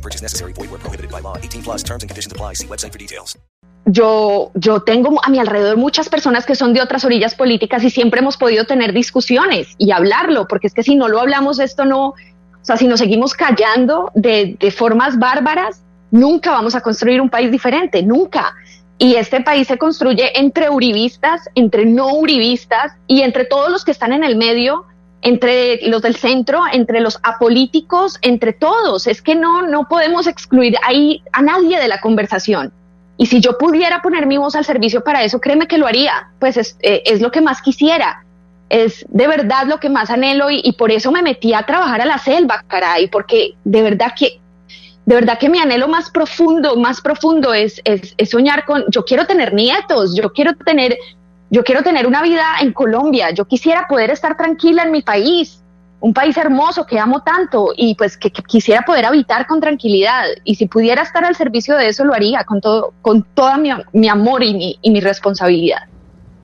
No purchase necessary. Void where prohibited by law. 18 plus terms and conditions apply. See website for details. Yo, yo tengo a mi alrededor muchas personas que son de otras orillas políticas y siempre hemos podido tener discusiones y hablarlo, porque es que si no lo hablamos, esto no, o sea, si nos seguimos callando de, de formas bárbaras, nunca vamos a construir un país diferente, nunca. Y este país se construye entre uribistas, entre no uribistas y entre todos los que están en el medio, entre los del centro, entre los apolíticos, entre todos. Es que no, no podemos excluir ahí a nadie de la conversación. Y si yo pudiera poner mi voz al servicio para eso, créeme que lo haría. Pues es, eh, lo que más quisiera. Es de verdad lo que más anhelo y, por eso me metí a trabajar a la selva, caray, porque de verdad que de verdad que mi anhelo más profundo, más profundo es, es, soñar con, yo quiero tener nietos, yo quiero tener, yo quiero tener una vida en Colombia, yo quisiera poder estar tranquila en mi país, un país hermoso que amo tanto y pues que, quisiera poder habitar con tranquilidad y si pudiera estar al servicio de eso lo haría con todo, con toda mi, mi amor y mi, y mi responsabilidad.